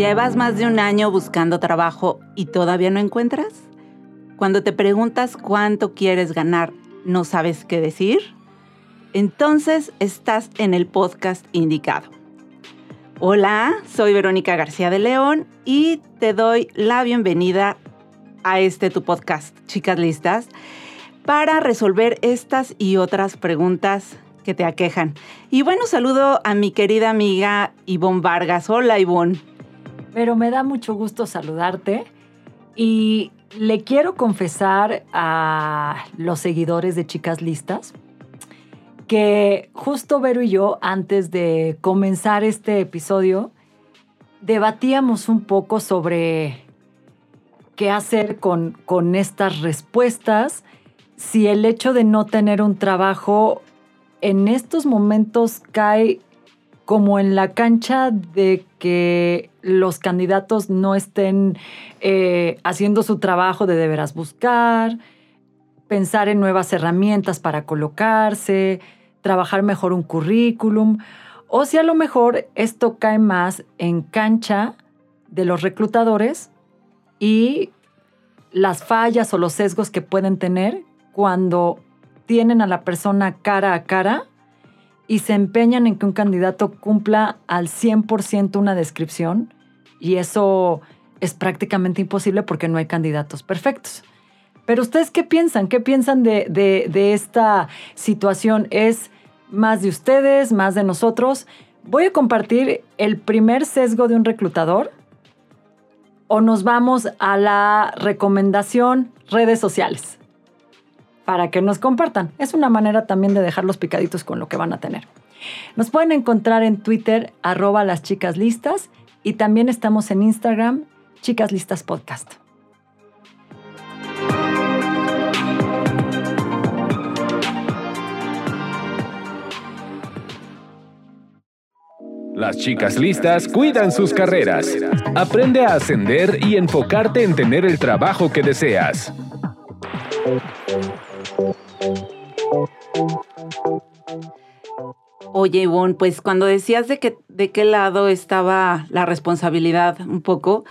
¿Llevas más de un año buscando trabajo y todavía no encuentras? Cuando te preguntas cuánto quieres ganar, ¿no sabes qué decir? Entonces estás en el podcast indicado. Hola, soy Verónica García de León y te doy la bienvenida a este tu podcast, Chicas Listas, para resolver estas y otras preguntas que te aquejan. Y bueno, saludo a mi querida amiga Ivonne Vargas. Hola, Ivonne pero me da mucho gusto saludarte y le quiero confesar a los seguidores de Chicas Listas que justo Vero y yo, antes de comenzar este episodio, debatíamos un poco sobre qué hacer con, con estas respuestas, si el hecho de no tener un trabajo en estos momentos cae como en la cancha de que los candidatos no estén eh, haciendo su trabajo de deberás buscar, pensar en nuevas herramientas para colocarse, trabajar mejor un currículum, o si a lo mejor esto cae más en cancha de los reclutadores y las fallas o los sesgos que pueden tener cuando tienen a la persona cara a cara y se empeñan en que un candidato cumpla al 100% una descripción y eso es prácticamente imposible porque no hay candidatos perfectos. Pero ustedes qué piensan? ¿Qué piensan de, de esta situación? ¿Es más de ustedes, más de nosotros? Voy a compartir el primer sesgo de un reclutador o nos vamos a la recomendación redes sociales para que nos compartan. Es una manera también de dejar los picaditos con lo que van a tener. Nos pueden encontrar en Twitter, arroba las chicas listas, y también estamos en Instagram, Chicas Listas Podcast. Las chicas listas cuidan sus carreras. Aprende a ascender y enfocarte en tener el trabajo que deseas. Oye, Ivonne, pues cuando decías de, que, de qué lado estaba la responsabilidad un poco,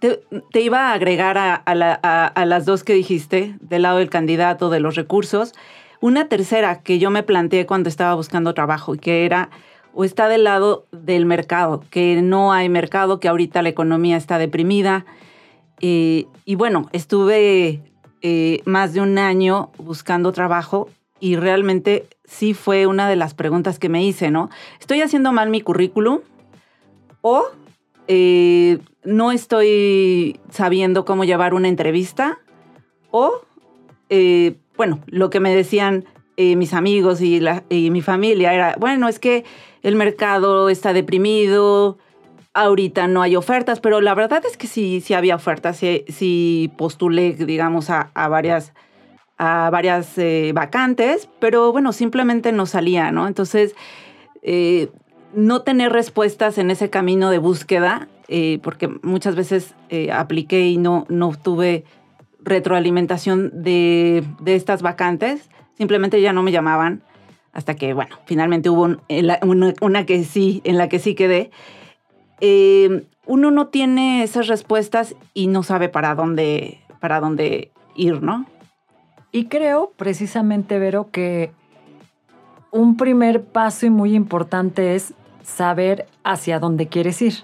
te, iba a agregar a, las dos que dijiste, del lado del candidato, de los recursos, una tercera que yo me planteé cuando estaba buscando trabajo y que era o está del lado del mercado, que no hay mercado, que ahorita la economía está deprimida. Eh, y bueno, estuve eh, más de un año buscando trabajo y realmente sí fue una de las preguntas que me hice, ¿no? ¿Estoy haciendo mal mi currículum? ¿O eh, no estoy sabiendo cómo llevar una entrevista? ¿O, eh, bueno, lo que me decían eh, mis amigos y, mi familia era, bueno, es que el mercado está deprimido, ahorita no hay ofertas, pero la verdad es que sí, sí había ofertas, sí, postulé, digamos, a varias a varias eh, vacantes, pero bueno, simplemente no salía, ¿no? Entonces, eh, no tener respuestas en ese camino de búsqueda, eh, porque muchas veces apliqué y no, no tuve retroalimentación de, estas vacantes, simplemente ya no me llamaban, hasta que, bueno, finalmente hubo una, que sí, en la que sí quedé. uno no tiene esas respuestas y no sabe para dónde, para dónde ir, ¿no? Y creo precisamente, Vero, que un primer paso y muy importante es saber hacia dónde quieres ir.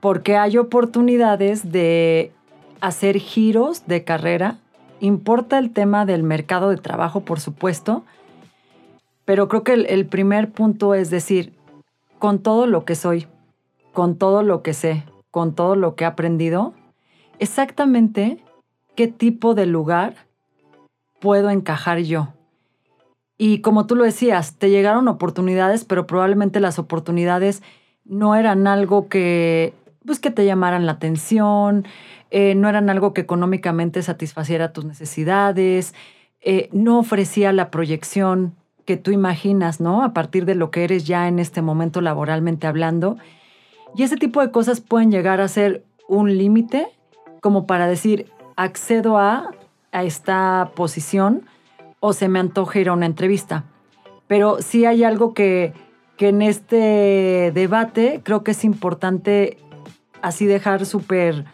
Porque hay oportunidades de hacer giros de carrera. Importa el tema del mercado de trabajo, por supuesto. Pero creo que el, el primer punto es decir, con todo lo que soy, con todo lo que sé, con todo lo que he aprendido, exactamente qué tipo de lugar puedo encajar yo? Y como tú lo decías, te llegaron oportunidades, pero probablemente las oportunidades no eran algo que, pues, que te llamaran la atención, eh, no eran algo que económicamente satisfaciera tus necesidades, eh, no ofrecía la proyección que tú imaginas, ¿no? A partir de lo que eres ya en este momento laboralmente hablando. Y ese tipo de cosas pueden llegar a ser un límite como para decir, accedo a, a esta posición o se me antoja ir a una entrevista. Pero sí hay algo que, que en este debate creo que es importante así dejar súper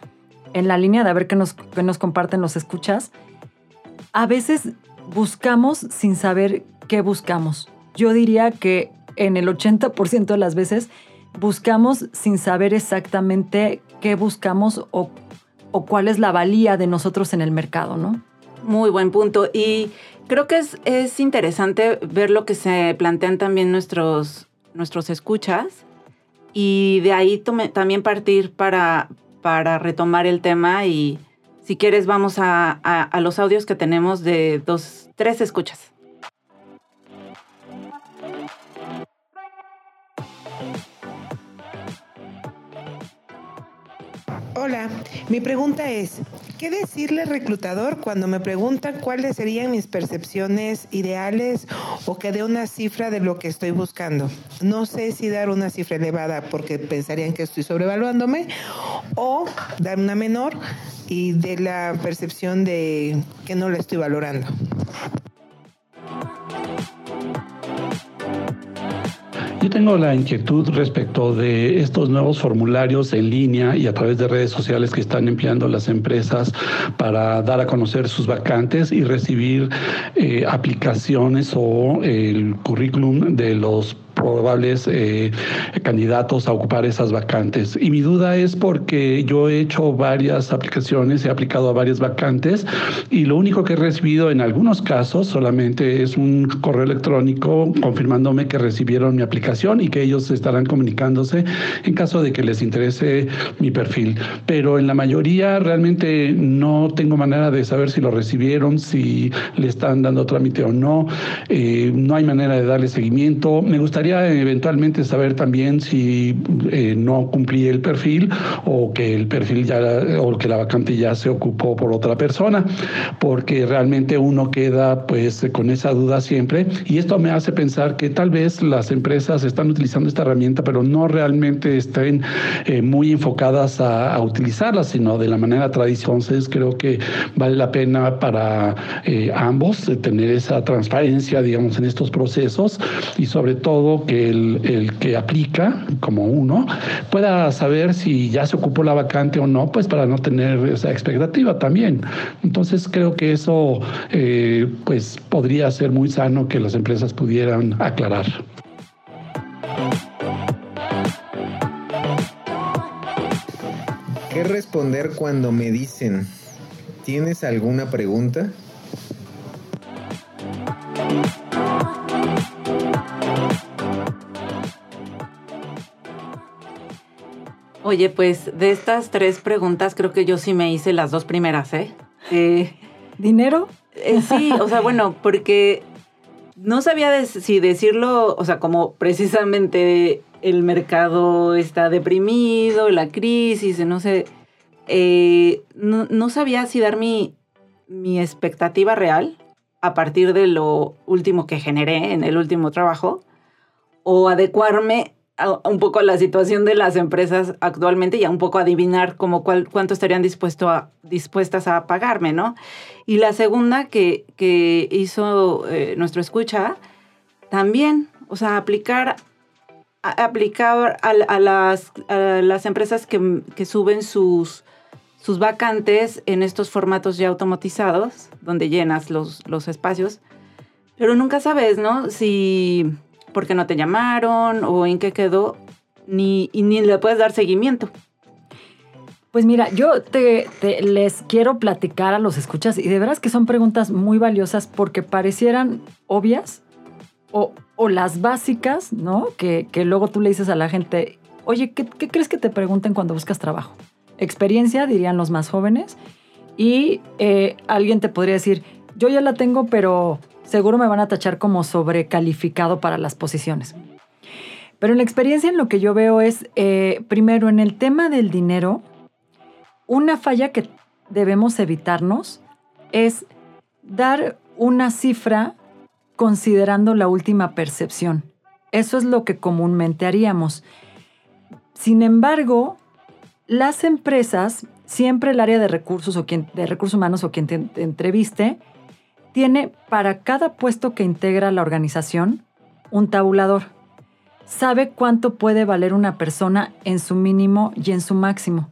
en la línea de a ver qué nos, qué nos comparten los escuchas. A veces buscamos sin saber qué buscamos. Yo diría que en el 80% de las veces buscamos sin saber exactamente qué buscamos o, o, cuál es la valía de nosotros en el mercado, ¿no? Muy buen punto. Y creo que es, es interesante ver lo que se plantean también nuestros, nuestros escuchas y de ahí también partir para, para retomar el tema y si quieres vamos a, a los audios que tenemos de dos, tres escuchas. Hola, mi pregunta es, ¿qué decirle al reclutador cuando me preguntan cuáles serían mis percepciones ideales o que dé una cifra de lo que estoy buscando? No sé si dar una cifra elevada porque pensarían que estoy sobrevaluándome o dar una menor y de la percepción de que no la estoy valorando. Yo tengo la inquietud respecto de estos nuevos formularios en línea y a través de redes sociales que están empleando las empresas para dar a conocer sus vacantes y recibir eh, aplicaciones o el currículum de los probables eh, candidatos a ocupar esas vacantes. Y mi duda es porque yo he hecho varias aplicaciones, he aplicado a varias vacantes y lo único que he recibido en algunos casos solamente es un correo electrónico confirmándome que recibieron mi aplicación y que ellos estarán comunicándose en caso de que les interese mi perfil. Pero en la mayoría realmente no tengo manera de saber si lo recibieron, si le están dando trámite o no. Eh, no hay manera de darle seguimiento. Me gustaría eventualmente saber también si eh, no cumplí el perfil o que el perfil ya o que la vacante ya se ocupó por otra persona, porque realmente uno queda pues con esa duda siempre y esto me hace pensar que tal vez las empresas están utilizando esta herramienta pero no realmente estén eh, muy enfocadas a, utilizarla, sino de la manera tradicional. Entonces creo que vale la pena para eh, ambos tener esa transparencia, digamos, en estos procesos y sobre todo que el, que aplica, como uno, pueda saber si ya se ocupó la vacante o no, pues para no tener esa expectativa también. Entonces creo que eso eh, pues podría ser muy sano que las empresas pudieran aclarar. ¿Qué responder cuando me dicen, ¿tienes alguna pregunta? Oye, pues de estas tres preguntas creo que yo sí me hice las dos primeras, ¿eh? eh ¿Dinero? Eh, sí, o sea, bueno, porque no sabía si decirlo, o sea, como precisamente el mercado está deprimido, la crisis, no sé, eh, no, sabía si dar mi, mi expectativa real a partir de lo último que generé en el último trabajo o adecuarme un poco la situación de las empresas actualmente y a un poco adivinar como cuánto estarían dispuesto a, dispuestas a pagarme, ¿no? Y la segunda que, que hizo eh, nuestro escucha, también, o sea, aplicar, aplicar a, las, las, empresas que, que, suben sus, sus vacantes en estos formatos ya automatizados, donde llenas los, los espacios, pero nunca sabes, ¿no? Si por qué no te llamaron o en qué quedó, ni, y ni le puedes dar seguimiento. Pues mira, yo te, les quiero platicar a los escuchas y de veras que son preguntas muy valiosas porque parecieran obvias o, las básicas, ¿no? Que, luego tú le dices a la gente, oye, ¿qué, crees que te pregunten cuando buscas trabajo? Experiencia, dirían los más jóvenes, y eh, alguien te podría decir, yo ya la tengo, pero seguro me van a tachar como sobrecalificado para las posiciones. Pero en la experiencia en lo que yo veo es, eh, primero, en el tema del dinero, una falla que debemos evitarnos es dar una cifra considerando la última percepción. Eso es lo que comúnmente haríamos. Sin embargo, las empresas, siempre el área de recursos o quien, de recursos humanos o quien te, te entreviste, tiene para cada puesto que integra la organización un tabulador. Sabe cuánto puede valer una persona en su mínimo y en su máximo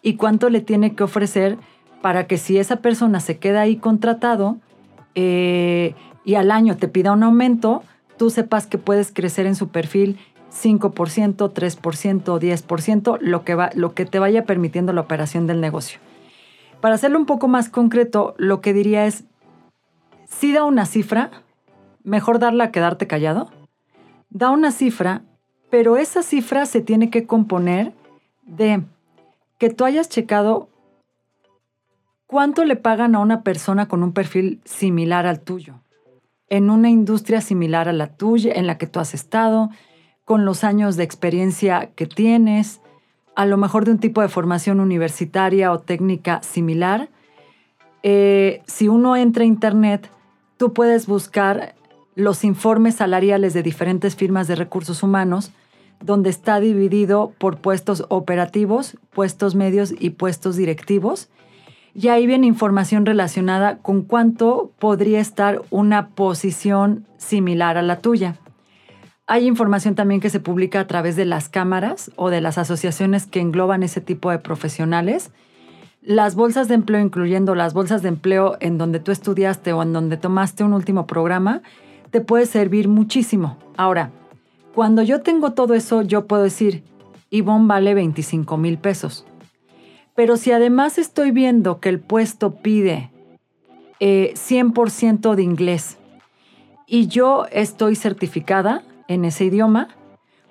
y cuánto le tiene que ofrecer para que si esa persona se queda ahí contratado eh, y al año te pida un aumento, tú sepas que puedes crecer en su perfil 5%, 3%, 10%, lo que, va, lo que te vaya permitiendo la operación del negocio. Para hacerlo un poco más concreto, lo que diría es, si da una cifra, mejor darla que darte callado. Da una cifra, pero esa cifra se tiene que componer de que tú hayas checado cuánto le pagan a una persona con un perfil similar al tuyo, en una industria similar a la tuya, en la que tú has estado, con los años de experiencia que tienes, a lo mejor de un tipo de formación universitaria o técnica similar. Eh, si uno entra a Internet, tú puedes buscar los informes salariales de diferentes firmas de recursos humanos donde está dividido por puestos operativos, puestos medios y puestos directivos. Y ahí viene información relacionada con cuánto podría estar una posición similar a la tuya. Hay información también que se publica a través de las cámaras o de las asociaciones que engloban ese tipo de profesionales. Las bolsas de empleo, incluyendo las bolsas de empleo en donde tú estudiaste o en donde tomaste un último programa, te puede servir muchísimo. Ahora, cuando yo tengo todo eso, yo puedo decir, Ivonne vale 25 mil pesos. Pero si además estoy viendo que el puesto pide 100% eh, de inglés y yo estoy certificada en ese idioma,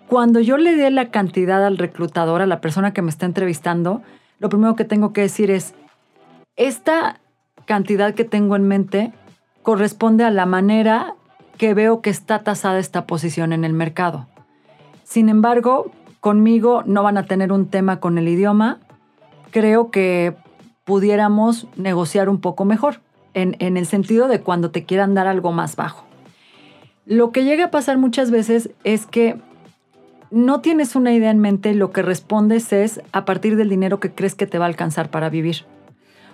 cuando yo le dé la cantidad al reclutador, a la persona que me está entrevistando, lo primero que tengo que decir es, esta cantidad que tengo en mente corresponde a la manera que veo que está tasada esta posición en el mercado. Sin embargo, conmigo no van a tener un tema con el idioma. Creo que pudiéramos negociar un poco mejor, en, en el sentido de cuando te quieran dar algo más bajo. Lo que llega a pasar muchas veces es que no tienes una idea en mente, lo que respondes es a partir del dinero que crees que te va a alcanzar para vivir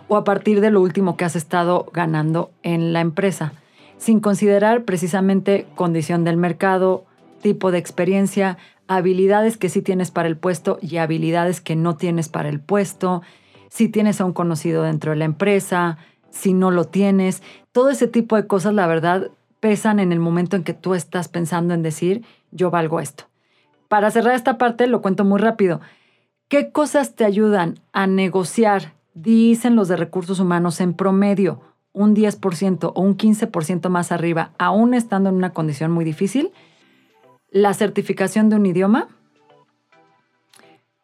o a partir de lo último que has estado ganando en la empresa sin considerar precisamente condición del mercado, tipo de experiencia, habilidades que sí tienes para el puesto y habilidades que no tienes para el puesto, si tienes a un conocido dentro de la empresa, si no lo tienes, todo ese tipo de cosas, la verdad, pesan en el momento en que tú estás pensando en decir, yo valgo esto. Para cerrar esta parte, lo cuento muy rápido. ¿Qué cosas te ayudan a negociar, dicen los de recursos humanos, en promedio? un 10% o un 15% más arriba, aún estando en una condición muy difícil, la certificación de un idioma,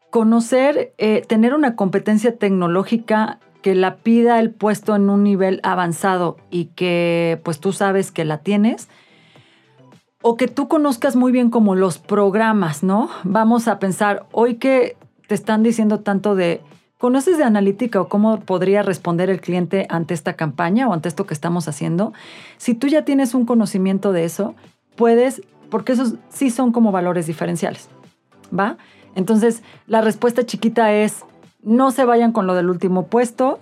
conocer, eh, tener una competencia tecnológica que la pida el puesto en un nivel avanzado y que pues tú sabes que la tienes, o que tú conozcas muy bien como los programas, ¿no? Vamos a pensar, hoy que te están diciendo tanto de ¿Conoces de analítica o cómo podría responder el cliente ante esta campaña o ante esto que estamos haciendo? Si tú ya tienes un conocimiento de eso, puedes, porque esos sí son como valores diferenciales, ¿va? Entonces, la respuesta chiquita es, no se vayan con lo del último puesto,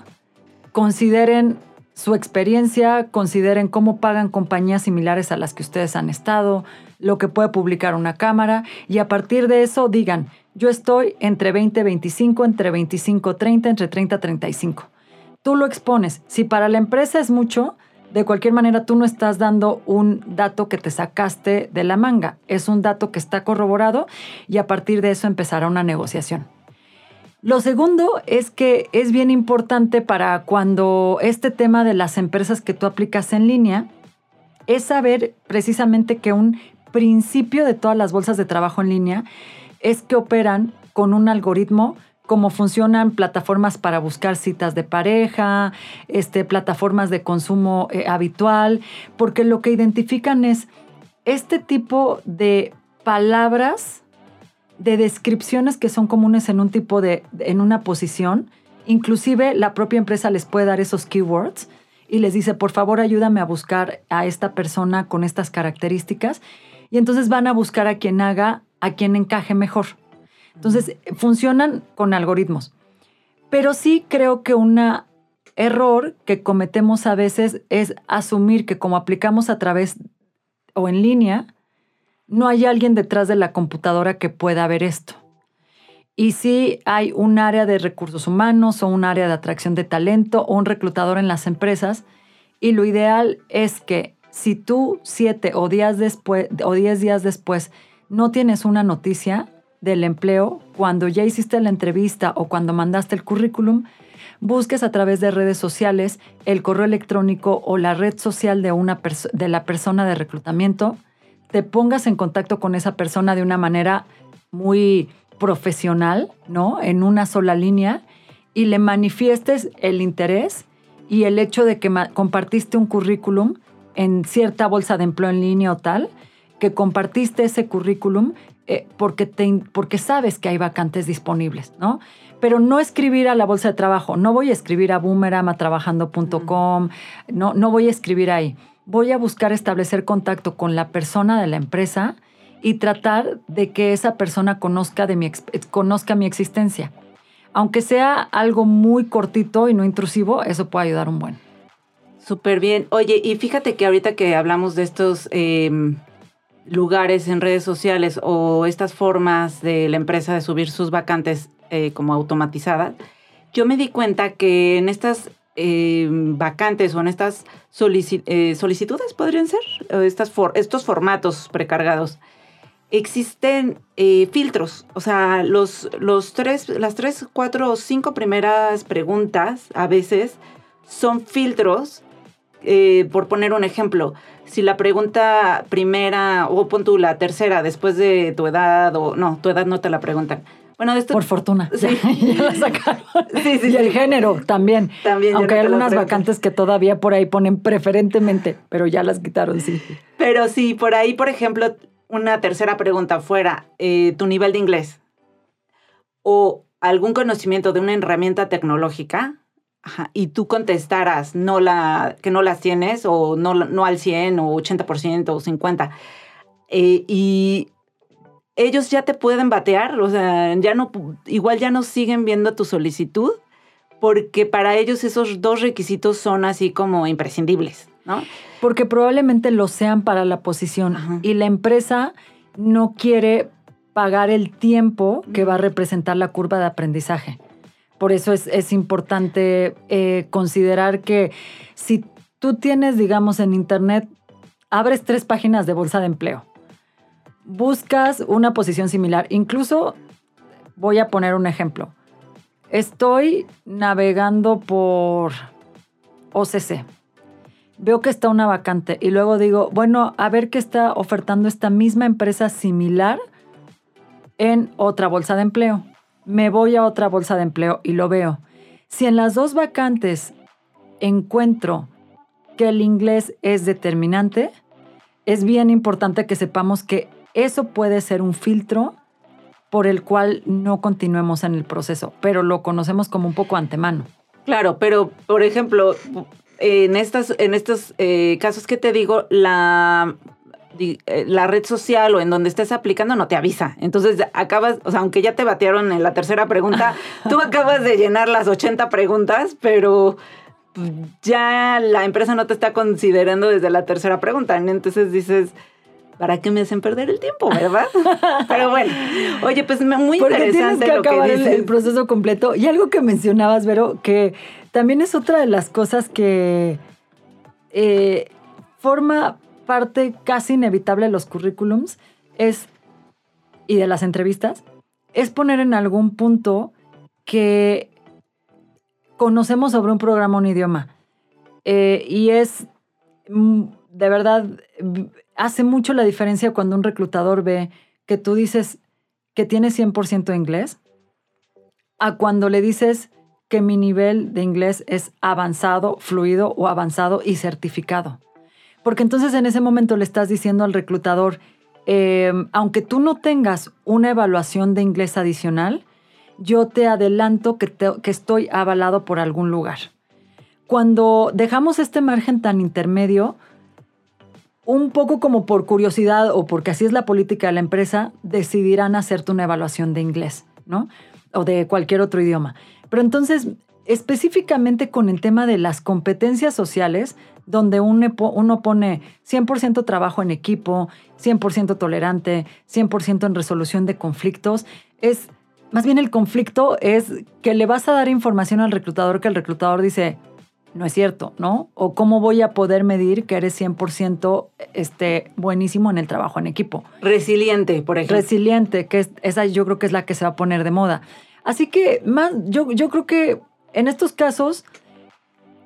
consideren su experiencia, consideren cómo pagan compañías similares a las que ustedes han estado, lo que puede publicar una cámara y a partir de eso digan, yo estoy entre 20 25, entre 25 30, entre 30 35. Tú lo expones. Si para la empresa es mucho, de cualquier manera tú no estás dando un dato que te sacaste de la manga. Es un dato que está corroborado y a partir de eso empezará una negociación. Lo segundo es que es bien importante para cuando este tema de las empresas que tú aplicas en línea es saber precisamente que un principio de todas las bolsas de trabajo en línea es que operan con un algoritmo como funcionan plataformas para buscar citas de pareja, este, plataformas de consumo eh, habitual, porque lo que identifican es este tipo de palabras de descripciones que son comunes en un tipo de, en una posición. Inclusive la propia empresa les puede dar esos keywords y les dice, por favor, ayúdame a buscar a esta persona con estas características. Y entonces van a buscar a quien haga, a quien encaje mejor. Entonces, funcionan con algoritmos. Pero sí creo que un error que cometemos a veces es asumir que como aplicamos a través o en línea, no hay alguien detrás de la computadora que pueda ver esto. Y si hay un área de recursos humanos o un área de atracción de talento o un reclutador en las empresas. Y lo ideal es que si tú siete o diez, después, o diez días después no tienes una noticia del empleo, cuando ya hiciste la entrevista o cuando mandaste el currículum, busques a través de redes sociales el correo electrónico o la red social de, una de la persona de reclutamiento te pongas en contacto con esa persona de una manera muy profesional, ¿no? En una sola línea y le manifiestes el interés y el hecho de que compartiste un currículum en cierta bolsa de empleo en línea o tal, que compartiste ese currículum eh, porque, te, porque sabes que hay vacantes disponibles, ¿no? Pero no escribir a la bolsa de trabajo, no voy a escribir a boomeramatrabajando.com, no, no voy a escribir ahí voy a buscar establecer contacto con la persona de la empresa y tratar de que esa persona conozca, de mi, conozca mi existencia. Aunque sea algo muy cortito y no intrusivo, eso puede ayudar un buen. Súper bien. Oye, y fíjate que ahorita que hablamos de estos em, lugares en redes sociales o estas formas de la empresa de subir sus vacantes eh, como automatizadas, yo me di cuenta que en estas eh, vacantes en estas eh, solicitudes, podrían ser, estas estos formatos precargados, existen eh, filtros. O sea, los, los tres, las tres, cuatro o cinco primeras preguntas a veces son filtros. por poner un ejemplo, si la pregunta primera o pon tú la tercera después de tu edad o no, tu edad no te la preguntan bueno, esto... Por fortuna. Sí. Ya, la sacaron. Sí, sí, y el género también. También. Aunque hay algunas vacantes que todavía por ahí ponen preferentemente, pero ya las quitaron, sí. Pero sí, por ahí, por ejemplo, una tercera pregunta fuera, eh, tu nivel de inglés o algún conocimiento de una herramienta tecnológica, y tú contestaras no la, que no las tienes o no, no al 100 o 80% o 50%. Eh, y ellos ya te pueden batear, o sea, ya no, igual ya no siguen viendo tu solicitud, porque para ellos esos dos requisitos son así como imprescindibles, ¿no? Porque probablemente lo sean para la posición y la empresa no quiere pagar el tiempo que va a representar la curva de aprendizaje. Por eso es, importante eh, considerar que si tú tienes, digamos, en Internet, abres tres páginas de bolsa de empleo buscas una posición similar. Incluso voy a poner un ejemplo. Estoy navegando por OCC. Veo que está una vacante y luego digo, bueno, a ver qué está ofertando esta misma empresa similar en otra bolsa de empleo. Me voy a otra bolsa de empleo y lo veo. Si en las dos vacantes encuentro que el inglés es determinante, es bien importante que sepamos que eso puede ser un filtro por el cual no continuemos en el proceso, pero lo conocemos como un poco antemano. Claro, pero por ejemplo, en, estas, en estos eh, casos que te digo, la, eh, la red social o en donde estés aplicando no te avisa. Entonces acabas, o sea, aunque ya te batearon en la tercera pregunta, tú acabas de llenar las 80 preguntas, pero ya la empresa no te está considerando desde la tercera pregunta. Entonces dices, ¿para qué me hacen perder el tiempo, verdad? Pero bueno, oye, pues muy Porque interesante tienes que acabar el, proceso completo. Y algo que mencionabas, Vero, que también es otra de las cosas que eh, forma parte casi inevitable de los currículums, es, y de las entrevistas, es poner en algún punto que conocemos sobre un programa, un idioma. Eh, y es mm, de verdad hace mucho la diferencia cuando un reclutador ve que tú dices que tienes 100% inglés a cuando le dices que mi nivel de inglés es avanzado, fluido o avanzado y certificado. Porque entonces en ese momento le estás diciendo al reclutador eh, aunque tú no tengas una evaluación de inglés adicional, yo te adelanto que estoy avalado por algún lugar. Cuando dejamos este margen tan intermedio, un poco como por curiosidad o porque así es la política de la empresa, decidirán hacerte una evaluación de inglés, ¿no? O de cualquier otro idioma. Pero entonces, específicamente con el tema de las competencias sociales, donde uno pone 100% trabajo en equipo, 100% tolerante, 100% en resolución de conflictos, es más bien el conflicto es que le vas a dar información al reclutador que el reclutador dice, no es cierto, ¿no? O cómo voy a poder medir que eres 100% este, buenísimo en el trabajo en equipo. Resiliente, por ejemplo. Resiliente, que es, esa yo creo que es la que se va a poner de moda. Así que más, yo, yo creo que en estos casos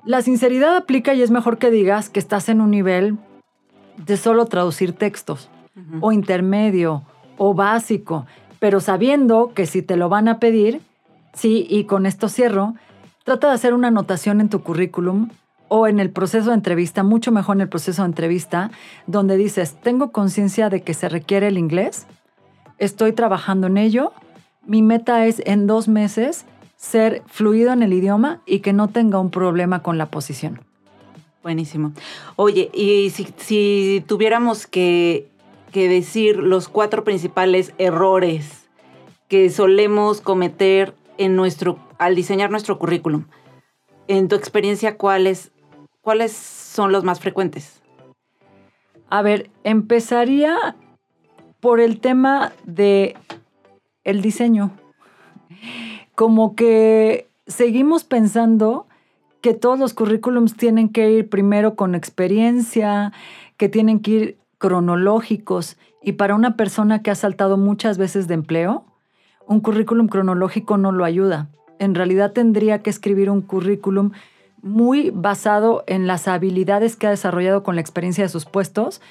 la sinceridad aplica y es mejor que digas que estás en un nivel de solo traducir textos o intermedio o básico, pero sabiendo que si te lo van a pedir, sí, y con esto cierro, trata de hacer una anotación en tu currículum o en el proceso de entrevista, mucho mejor en el proceso de entrevista, donde dices, tengo conciencia de que se requiere el inglés, estoy trabajando en ello, mi meta es en dos meses ser fluido en el idioma y que no tenga un problema con la posición. Buenísimo. Oye, y si, tuviéramos que, decir los cuatro principales errores que solemos cometer en nuestro, al diseñar nuestro currículum, en tu experiencia, ¿cuáles, cuáles son los más frecuentes? A ver, empezaría por el tema de el diseño como que seguimos pensando que todos los currículums tienen que ir primero con experiencia, que tienen que ir cronológicos. Y para una persona que ha saltado muchas veces de empleo, un currículum cronológico no lo ayuda. En realidad tendría que escribir un currículum muy basado en las habilidades que ha desarrollado con la experiencia de sus puestos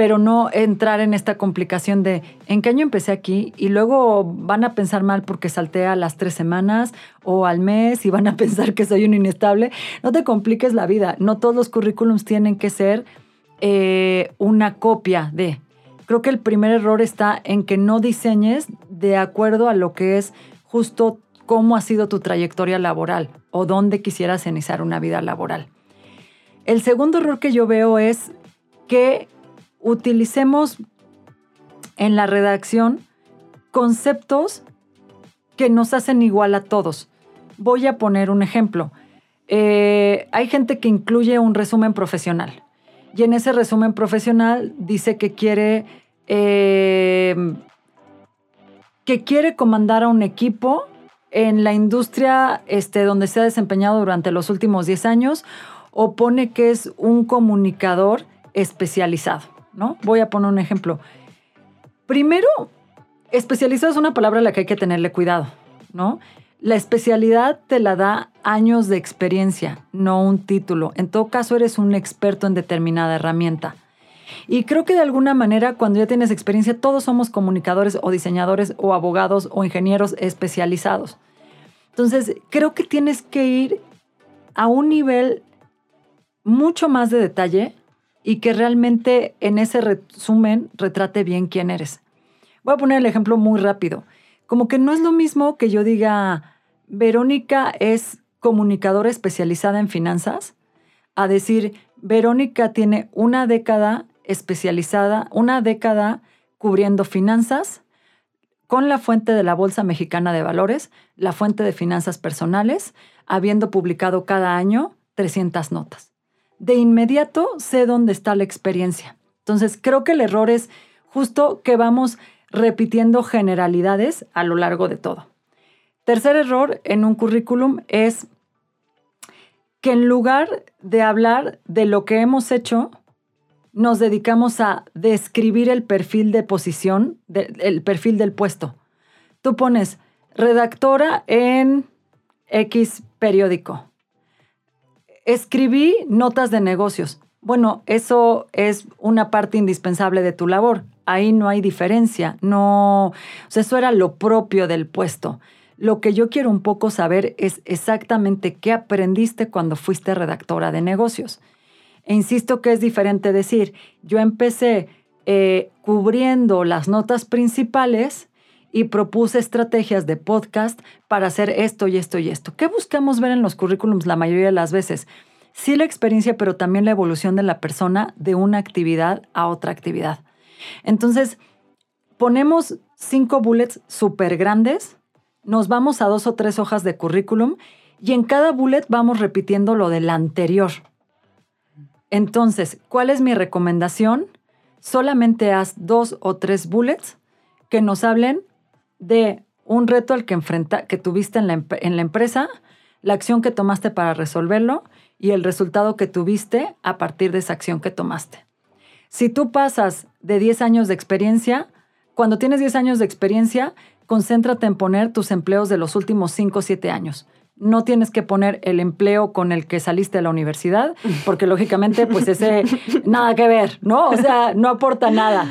pero no entrar en esta complicación de en qué año empecé aquí y luego van a pensar mal porque salté a las tres semanas o al mes y van a pensar que soy un inestable. No te compliques la vida. No todos los currículums tienen que ser eh, una copia de. Creo que el primer error está en que no diseñes de acuerdo a lo que es justo cómo ha sido tu trayectoria laboral o dónde quisieras iniciar una vida laboral. El segundo error que yo veo es que utilicemos en la redacción conceptos que nos hacen igual a todos. Voy a poner un ejemplo. Eh, hay gente que incluye un resumen profesional y en ese resumen profesional dice que quiere eh, que quiere comandar a un equipo en la industria este, donde se ha desempeñado durante los últimos 10 años o pone que es un comunicador especializado. ¿no? Voy a poner un ejemplo. Primero, especializado es una palabra a la que hay que tenerle cuidado, ¿no? La especialidad te la da años de experiencia, no un título. En todo caso, eres un experto en determinada herramienta. Y creo que de alguna manera, cuando ya tienes experiencia, todos somos comunicadores o diseñadores o abogados o ingenieros especializados. Entonces, creo que tienes que ir a un nivel mucho más de detalle y que realmente en ese resumen retrate bien quién eres. Voy a poner el ejemplo muy rápido. Como que no es lo mismo que yo diga, Verónica es comunicadora especializada en finanzas, a decir, Verónica tiene una década especializada, una década cubriendo finanzas con la fuente de la Bolsa Mexicana de Valores, la fuente de finanzas personales, habiendo publicado cada año 300 notas de inmediato sé dónde está la experiencia. Entonces, creo que el error es justo que vamos repitiendo generalidades a lo largo de todo. Tercer error en un currículum es que en lugar de hablar de lo que hemos hecho, nos dedicamos a describir el perfil de posición, el perfil del puesto. Tú pones redactora en X periódico Escribí notas de negocios. Bueno, eso es una parte indispensable de tu labor. Ahí no hay diferencia. No, eso era lo propio del puesto. Lo que yo quiero un poco saber es exactamente qué aprendiste cuando fuiste redactora de negocios. E insisto que es diferente decir, yo empecé eh, cubriendo las notas principales y propuse estrategias de podcast para hacer esto y esto y esto. ¿Qué buscamos ver en los currículums la mayoría de las veces? Sí la experiencia, pero también la evolución de la persona de una actividad a otra actividad. Entonces, ponemos cinco bullets súper grandes, nos vamos a dos o tres hojas de currículum y en cada bullet vamos repitiendo lo del anterior. Entonces, ¿cuál es mi recomendación? Solamente haz dos o tres bullets que nos hablen de un reto al que, enfrenta, que tuviste en la, en la empresa, la acción que tomaste para resolverlo y el resultado que tuviste a partir de esa acción que tomaste. Si tú pasas de 10 años de experiencia, cuando tienes 10 años de experiencia, concéntrate en poner tus empleos de los últimos 5 o 7 años. No tienes que poner el empleo con el que saliste de la universidad, porque lógicamente, pues ese nada que ver, ¿no? O sea, no aporta nada.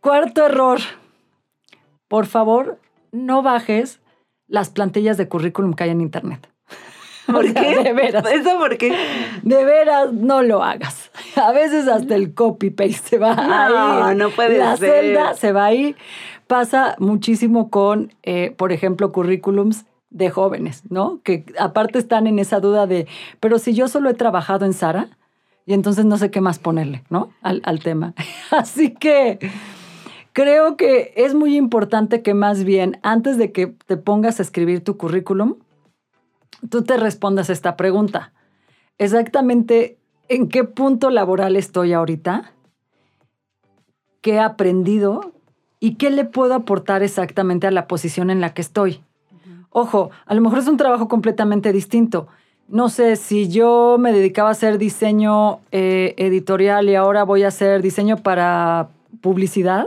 Cuarto error, por favor, no bajes las plantillas de currículum que hay en Internet. ¿Por qué? De veras. ¿Eso por qué? De veras, no lo hagas. A veces hasta el copy-paste se va no, ahí. No, puede La ser. celda se va ahí. Pasa muchísimo con, eh, por ejemplo, currículums de jóvenes, ¿no? Que aparte están en esa duda de, pero si yo solo he trabajado en Sara, y entonces no sé qué más ponerle, ¿no? Al, al tema. Así que creo que es muy importante que más bien, antes de que te pongas a escribir tu currículum, tú te respondas esta pregunta. Exactamente, ¿en qué punto laboral estoy ahorita? ¿Qué he aprendido? ¿Y qué le puedo aportar exactamente a la posición en la que estoy? Ojo, a lo mejor es un trabajo completamente distinto. No sé, si yo me dedicaba a hacer diseño eh, editorial y ahora voy a hacer diseño para publicidad,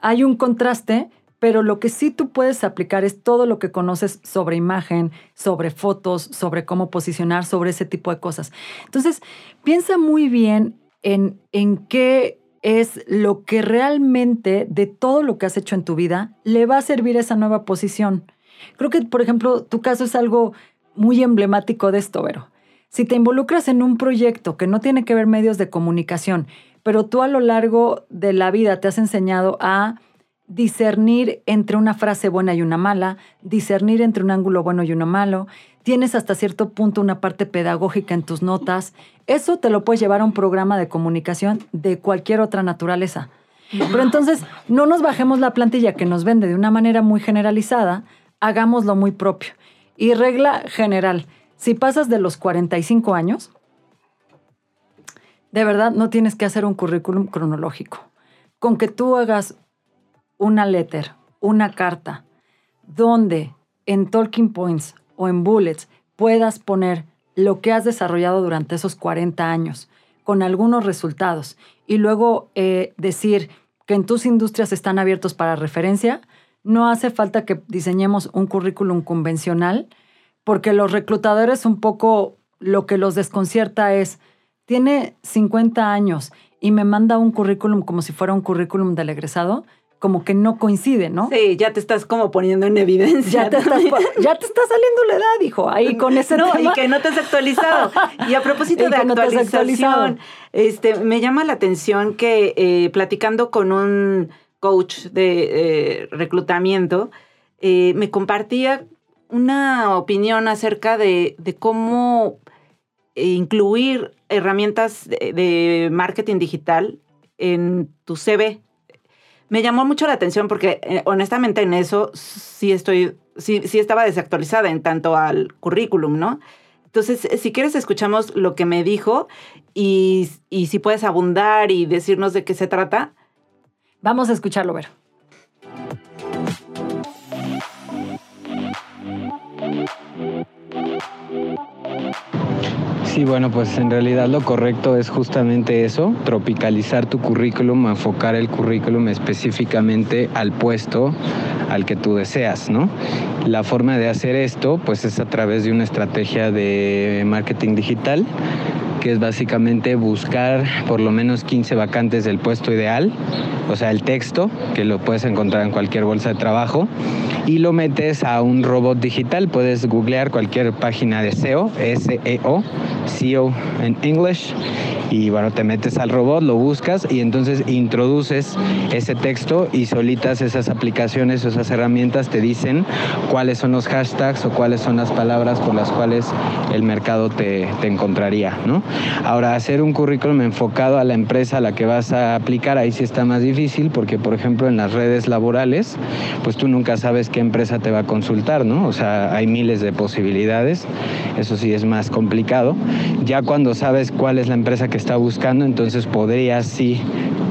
hay un contraste, pero lo que sí tú puedes aplicar es todo lo que conoces sobre imagen, sobre fotos, sobre cómo posicionar, sobre ese tipo de cosas. Entonces, piensa muy bien en, en qué es lo que realmente de todo lo que has hecho en tu vida le va a servir esa nueva posición. Creo que, por ejemplo, tu caso es algo muy emblemático de esto, Vero. Si te involucras en un proyecto que no tiene que ver medios de comunicación, pero tú a lo largo de la vida te has enseñado a discernir entre una frase buena y una mala, discernir entre un ángulo bueno y uno malo, tienes hasta cierto punto una parte pedagógica en tus notas, eso te lo puedes llevar a un programa de comunicación de cualquier otra naturaleza. Pero entonces, no nos bajemos la plantilla que nos vende de una manera muy generalizada, hagámoslo muy propio. Y regla general, si pasas de los 45 años, de verdad no tienes que hacer un currículum cronológico. Con que tú hagas una letter, una carta, donde en talking points o en bullets puedas poner lo que has desarrollado durante esos 40 años con algunos resultados y luego eh, decir que en tus industrias están abiertos para referencia, no hace falta que diseñemos un currículum convencional porque los reclutadores un poco lo que los desconcierta es, tiene 50 años y me manda un currículum como si fuera un currículum del egresado, como que no coincide, ¿no? Sí, ya te estás como poniendo en evidencia. Ya te, estás, ya te está saliendo la edad, hijo, ahí con ese no, tema. y que no te has actualizado. Y a propósito Y de no actualización, este, me llama la atención que eh, platicando con un coach de eh, reclutamiento, eh, me compartía una opinión acerca de, cómo eh, incluir herramientas de, marketing digital en tu CV. Me llamó mucho la atención porque honestamente en eso sí estoy, sí, sí estaba desactualizada en tanto al currículum, ¿no? Entonces, si quieres, escuchamos lo que me dijo y, y si puedes abundar y decirnos de qué se trata. Vamos a escucharlo, Vero. Sí, bueno, pues en realidad lo correcto es justamente eso, tropicalizar tu currículum, enfocar el currículum específicamente al puesto al que tú deseas, ¿no? La forma de hacer esto, pues es a través de una estrategia de marketing digital que es básicamente buscar por lo menos 15 vacantes del puesto ideal, o sea, el texto, que lo puedes encontrar en cualquier bolsa de trabajo, y lo metes a un robot digital. Puedes googlear cualquier página de SEO, S-E-O, SEO en English, y bueno, te metes al robot, lo buscas y entonces introduces ese texto y solitas esas aplicaciones esas herramientas te dicen cuáles son los hashtags o cuáles son las palabras por las cuales el mercado te, te encontraría, ¿no? Ahora, hacer un currículum enfocado a la empresa a la que vas a aplicar, ahí sí está más difícil porque, por ejemplo, en las redes laborales, pues tú nunca sabes qué empresa te va a consultar, ¿no? O sea, hay miles de posibilidades, eso sí es más complicado. Ya cuando sabes cuál es la empresa que está buscando, entonces podrías sí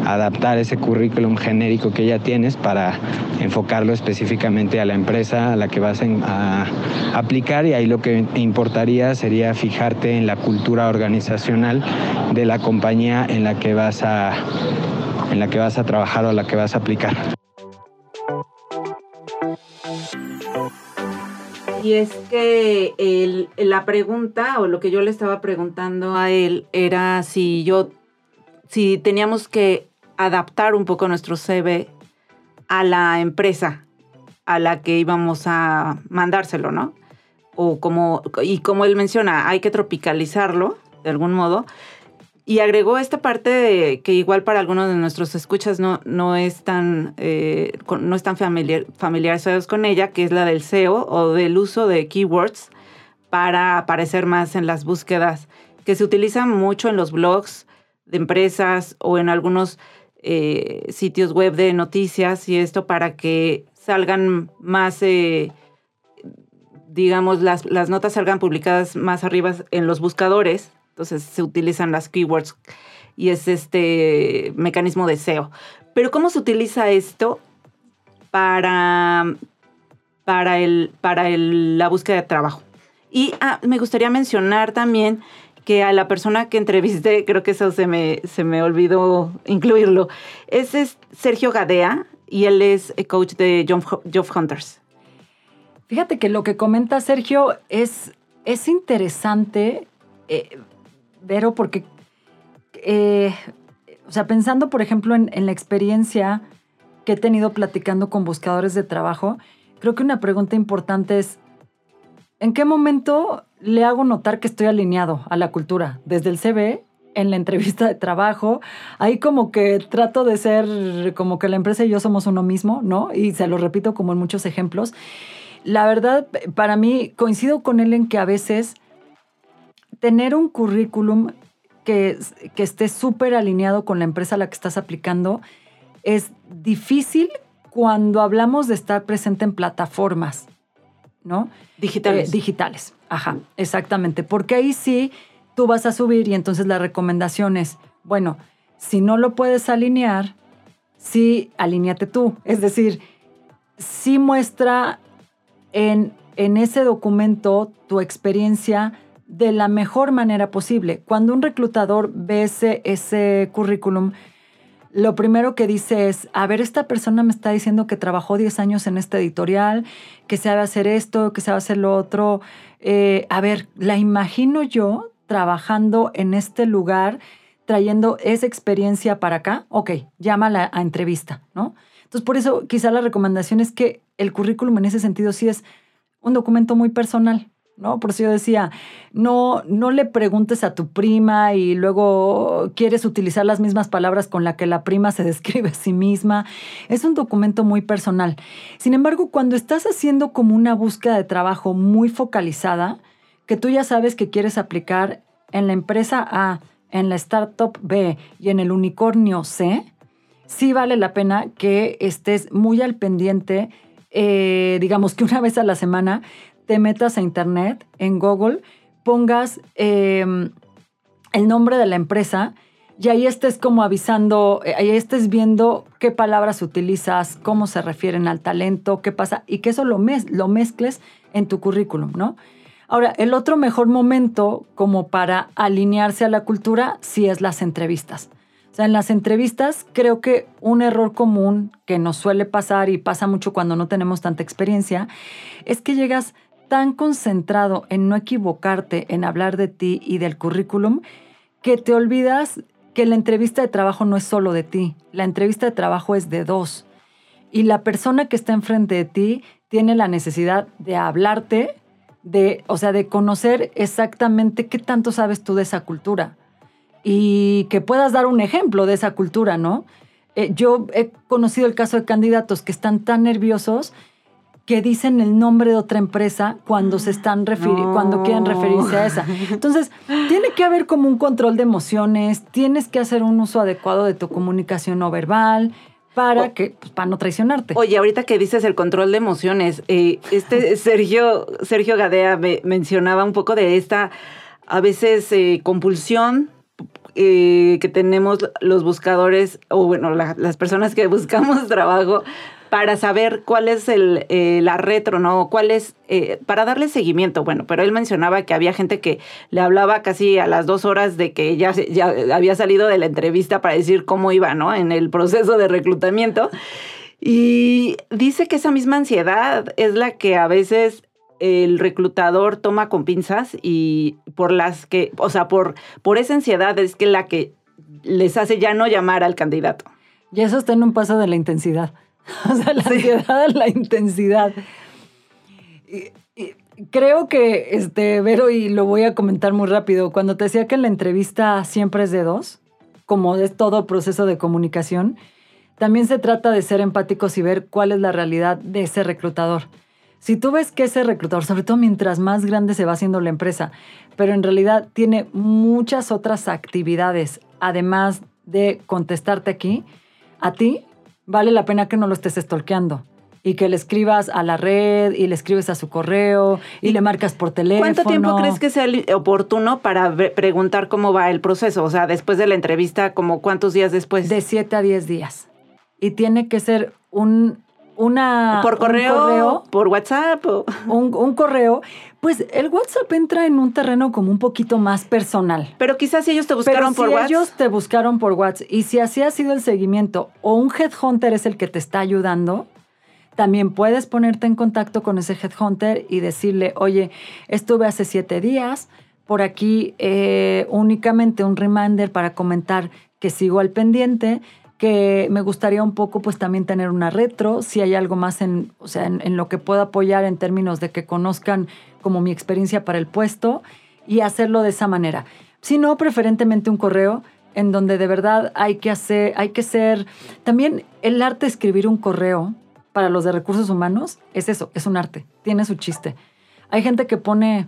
adaptar ese currículum genérico que ya tienes para enfocarlo específicamente a la empresa a la que vas a aplicar y ahí lo que importaría sería fijarte en la cultura organizacional de la compañía en la que vas a en la que vas a trabajar o a la que vas a aplicar. Y es que el, la pregunta o lo que yo le estaba preguntando a él era si yo, si teníamos que adaptar un poco nuestro CV a la empresa a la que íbamos a mandárselo, ¿no? O como, y como él menciona, hay que tropicalizarlo de algún modo. Y agregó esta parte que igual para algunos de nuestros escuchas no, no, es tan, eh, están familiar, familiarizados con ella, que es la del SEO o del uso de keywords para aparecer más en las búsquedas, que se utilizan mucho en los blogs de empresas o en algunos eh, sitios web de noticias y esto para que salgan más, eh, digamos, las, las notas salgan publicadas más arriba en los buscadores entonces se utilizan las keywords y es este mecanismo de SEO. Pero ¿cómo se utiliza esto para, para, el, para la búsqueda de trabajo? Y ah, me gustaría mencionar también que a la persona que entrevisté, creo que eso se me, se me olvidó incluirlo, es Sergio Gadea y él es coach de Job Hunters. Fíjate que lo que comenta Sergio es, es interesante eh, Vero, porque, eh, o sea, pensando, por ejemplo, en, la experiencia que he tenido platicando con buscadores de trabajo, creo que una pregunta importante es, ¿en qué momento le hago notar que estoy alineado a la cultura? Desde el CV, en la entrevista de trabajo, ahí como que trato de ser como que la empresa y yo somos uno mismo, ¿no? Y se lo repito como en muchos ejemplos. La verdad, para mí, coincido con él en que a veces tener un currículum que, que esté súper alineado con la empresa a la que estás aplicando es difícil cuando hablamos de estar presente en plataformas, ¿no? Digitales. Eh, digitales, ajá, exactamente. Porque ahí sí tú vas a subir y entonces la recomendación es, bueno, si no lo puedes alinear, sí, alíñate tú. Es decir, sí muestra en, en ese documento tu experiencia de la mejor manera posible. Cuando un reclutador ve ese, currículum, lo primero que dice es, a ver, esta persona me está diciendo que trabajó 10 años en este editorial, que sabe hacer esto, que sabe hacer lo otro. Eh, a ver, la imagino yo trabajando en este lugar, trayendo esa experiencia para acá. Ok, llámala a entrevista, ¿no? Entonces, por eso quizá la recomendación es que el currículum en ese sentido sí es un documento muy personal, ¿no? Por eso yo decía, no, no le preguntes a tu prima y luego quieres utilizar las mismas palabras con la que la prima se describe a sí misma. Es un documento muy personal. Sin embargo, cuando estás haciendo como una búsqueda de trabajo muy focalizada, que tú ya sabes que quieres aplicar en la empresa A, en la startup B y en el unicornio C, sí vale la pena que estés muy al pendiente eh, digamos que una vez a la semana te metas a internet, en Google, pongas em, el nombre de la empresa y ahí estés como avisando, eh, ahí estés viendo qué palabras utilizas, cómo se refieren al talento, qué pasa, y que eso lo, lo mezcles en tu currículum, ¿no? Ahora, el otro mejor momento como para alinearse a la cultura sí es las entrevistas. O sea, en las entrevistas creo que un error común que nos suele pasar y pasa mucho cuando no tenemos tanta experiencia es que llegas tan concentrado en no equivocarte, en hablar de ti y del currículum, que te olvidas que la entrevista de trabajo no es solo de ti, la entrevista de trabajo es de dos. Y la persona que está enfrente de ti tiene la necesidad de hablarte, de, o sea, de conocer exactamente qué tanto sabes tú de esa cultura y que puedas dar un ejemplo de esa cultura, ¿no? Eh, yo he conocido el caso de candidatos que están tan nerviosos que dicen el nombre de otra empresa cuando se están cuando quieren referirse a esa. Entonces, tiene que haber como un control de emociones, tienes que hacer un uso adecuado de tu comunicación no verbal para que pues, para no traicionarte. Oye, ahorita que dices el control de emociones, eh, este Sergio Sergio Gadea me mencionaba un poco de esta a veces eh, compulsión eh, que tenemos los buscadores, o bueno, las personas que buscamos trabajo, para saber cuál es el, eh, la retro, ¿no? ¿Cuál es, eh, para darle seguimiento? Bueno, pero él mencionaba que había gente que le hablaba casi a las dos horas de que ya, ya había salido de la entrevista para decir cómo iba, ¿no? En el proceso de reclutamiento. Y dice que esa misma ansiedad es la que a veces el reclutador toma con pinzas y por las que, o sea, por, por esa ansiedad es que la que les hace ya no llamar al candidato. Y eso está en un paso de la intensidad. O sea, la ansiedad, la intensidad. creo que, este, Vero, y lo voy a comentar muy rápido, cuando te decía que en la entrevista siempre es de dos, como es todo proceso de comunicación, también se trata de ser empáticos y ver cuál es la realidad de ese reclutador. Si tú ves que ese reclutador, sobre todo mientras más grande se va haciendo la empresa, pero en realidad tiene muchas otras actividades, además de contestarte aquí, a ti vale la pena que no lo estés stalkeando y que le escribas a la red y le escribes a su correo y, le marcas por teléfono. ¿Cuánto tiempo crees que sea oportuno para preguntar cómo va el proceso? O sea, después de la entrevista, como cuántos días después? De 7 a 10 días. Y tiene que ser un una... ¿Por correo? ¿Por WhatsApp? Un, correo. Pues el WhatsApp entra en un terreno como un poquito más personal. Pero quizás si ellos te buscaron por WhatsApp. ellos te buscaron por WhatsApp y si así ha sido el seguimiento o un headhunter es el que te está ayudando, también puedes ponerte en contacto con ese headhunter y decirle, oye, estuve hace siete días, por aquí eh, únicamente un reminder para comentar que sigo al pendiente me gustaría un poco pues también tener una retro, si hay algo más en, o sea, en, lo que pueda apoyar en términos de que conozcan como mi experiencia para el puesto y hacerlo de esa manera. Si no, preferentemente un correo en donde de verdad hay que hacer, hay que ser, también el arte de escribir un correo para los de recursos humanos es eso, es un arte, tiene su chiste. Hay gente que pone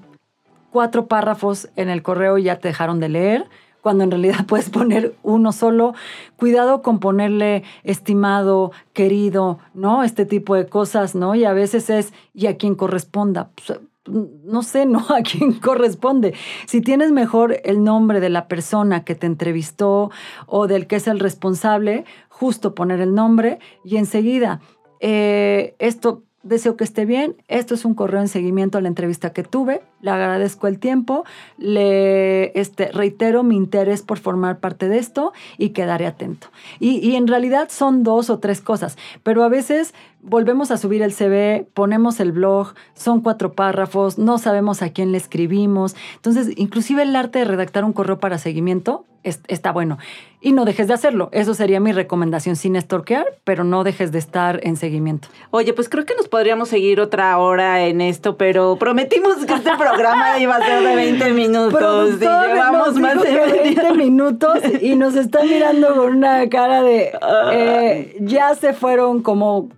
cuatro párrafos en el correo y ya te dejaron de leer cuando en realidad puedes poner uno solo. Cuidado con ponerle estimado, querido, ¿no? Este tipo de cosas, ¿no? Y a veces es, y a quien corresponda. Pues, no sé, ¿no? A quién corresponde. Si tienes mejor el nombre de la persona que te entrevistó o del que es el responsable, justo poner el nombre y enseguida, eh, esto deseo que esté bien. Esto es un correo en seguimiento a la entrevista que tuve. Le agradezco el tiempo. Le este, reitero mi interés por formar parte de esto y quedaré atento. Y, y en realidad son dos o tres cosas, pero a veces volvemos a subir el CV, ponemos el blog, son cuatro párrafos, no sabemos a quién le escribimos. Entonces, inclusive el arte de redactar un correo para seguimiento está bueno. Y no dejes de hacerlo. Eso sería mi recomendación sin estorquear, pero no dejes de estar en seguimiento. Oye, pues creo que nos podríamos seguir otra hora en esto, pero prometimos que este programa iba a ser de 20 minutos. y llevamos más de 20 minutos y nos están mirando con una cara de eh, ya se fueron como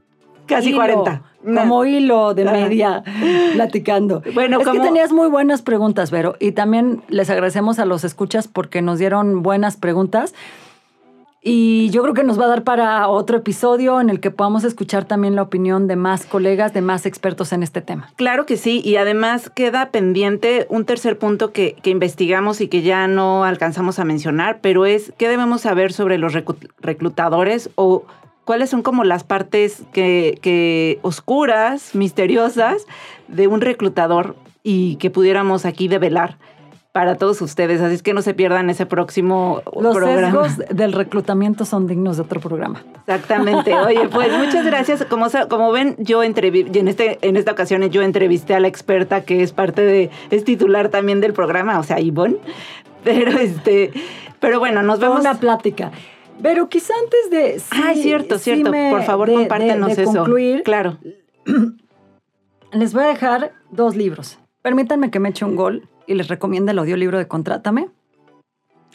Casi 40. Como hilo de media platicando. Bueno, es que tenías muy buenas preguntas, Vero. Y también les agradecemos a los escuchas porque nos dieron buenas preguntas. Y yo creo que nos va a dar para otro episodio en el que podamos escuchar también la opinión de más colegas, de más expertos en este tema. Claro que sí, y además queda pendiente un tercer punto que, que investigamos y que ya no alcanzamos a mencionar, pero es qué debemos saber sobre los reclutadores o cuáles son como las partes que, oscuras, misteriosas de un reclutador y que pudiéramos aquí develar para todos ustedes. Así es que no se pierdan ese próximo Los sesgos del reclutamiento son dignos de otro programa. Exactamente. Oye, pues muchas gracias. Como, como ven, yo en, este, en esta ocasión yo entrevisté a la experta que es parte de, es titular también del programa, o sea, Ivonne. Pero este, pero bueno, nos vemos. Una plática. Pero quizá antes de. ah, cierto, cierto. Por favor, compártenos eso. Concluir, claro. Les voy a dejar dos libros. Permítanme que me eche un gol y les recomiendo el audiolibro de Contrátame,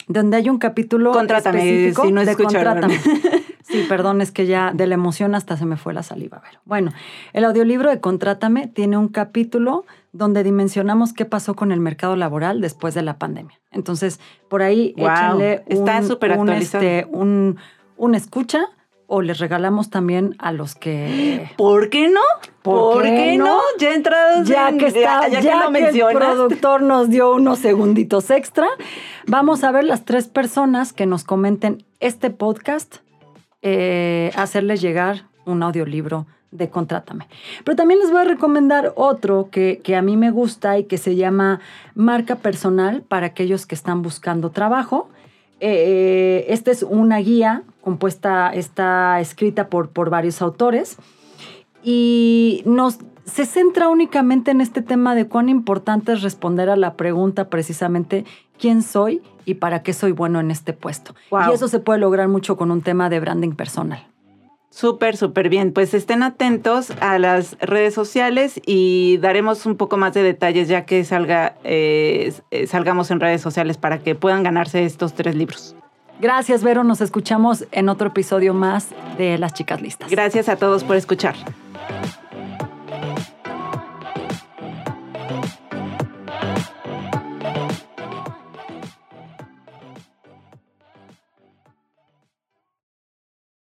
donde hay un capítulo Contrátame, específico si no de Contrátame. Sí, perdón, es que ya de la emoción hasta se me fue la saliva. Pero bueno, el audiolibro de Contrátame tiene un capítulo donde dimensionamos qué pasó con el mercado laboral después de la pandemia. Entonces, por ahí Wow, échenle un, un, este, un, un escucha o les regalamos también a los que... ¿Por qué no? ¿Por qué no? Ya entrados Ya en- que está, ya, ya, que lo que el productor nos dio unos segunditos extra, vamos a ver las tres personas que nos comenten este podcast, eh, hacerles llegar un audiolibro de Contrátame. Pero también les voy a recomendar otro que, que a mí me gusta y que se llama Marca Personal para aquellos que están buscando trabajo. Eh, esta es una guía compuesta, está escrita por, por varios autores y nos se centra únicamente en este tema de cuán importante es responder a la pregunta precisamente quién soy y para qué soy bueno en este puesto. Wow. Y eso se puede lograr mucho con un tema de branding personal. Súper, súper bien. Pues estén atentos a las redes sociales y daremos un poco más de detalles ya que salga, eh, eh, salgamos en redes sociales para que puedan ganarse estos tres libros. Gracias, Vero. Nos escuchamos en otro episodio más de Las Chicas Listas. Gracias a todos por escuchar.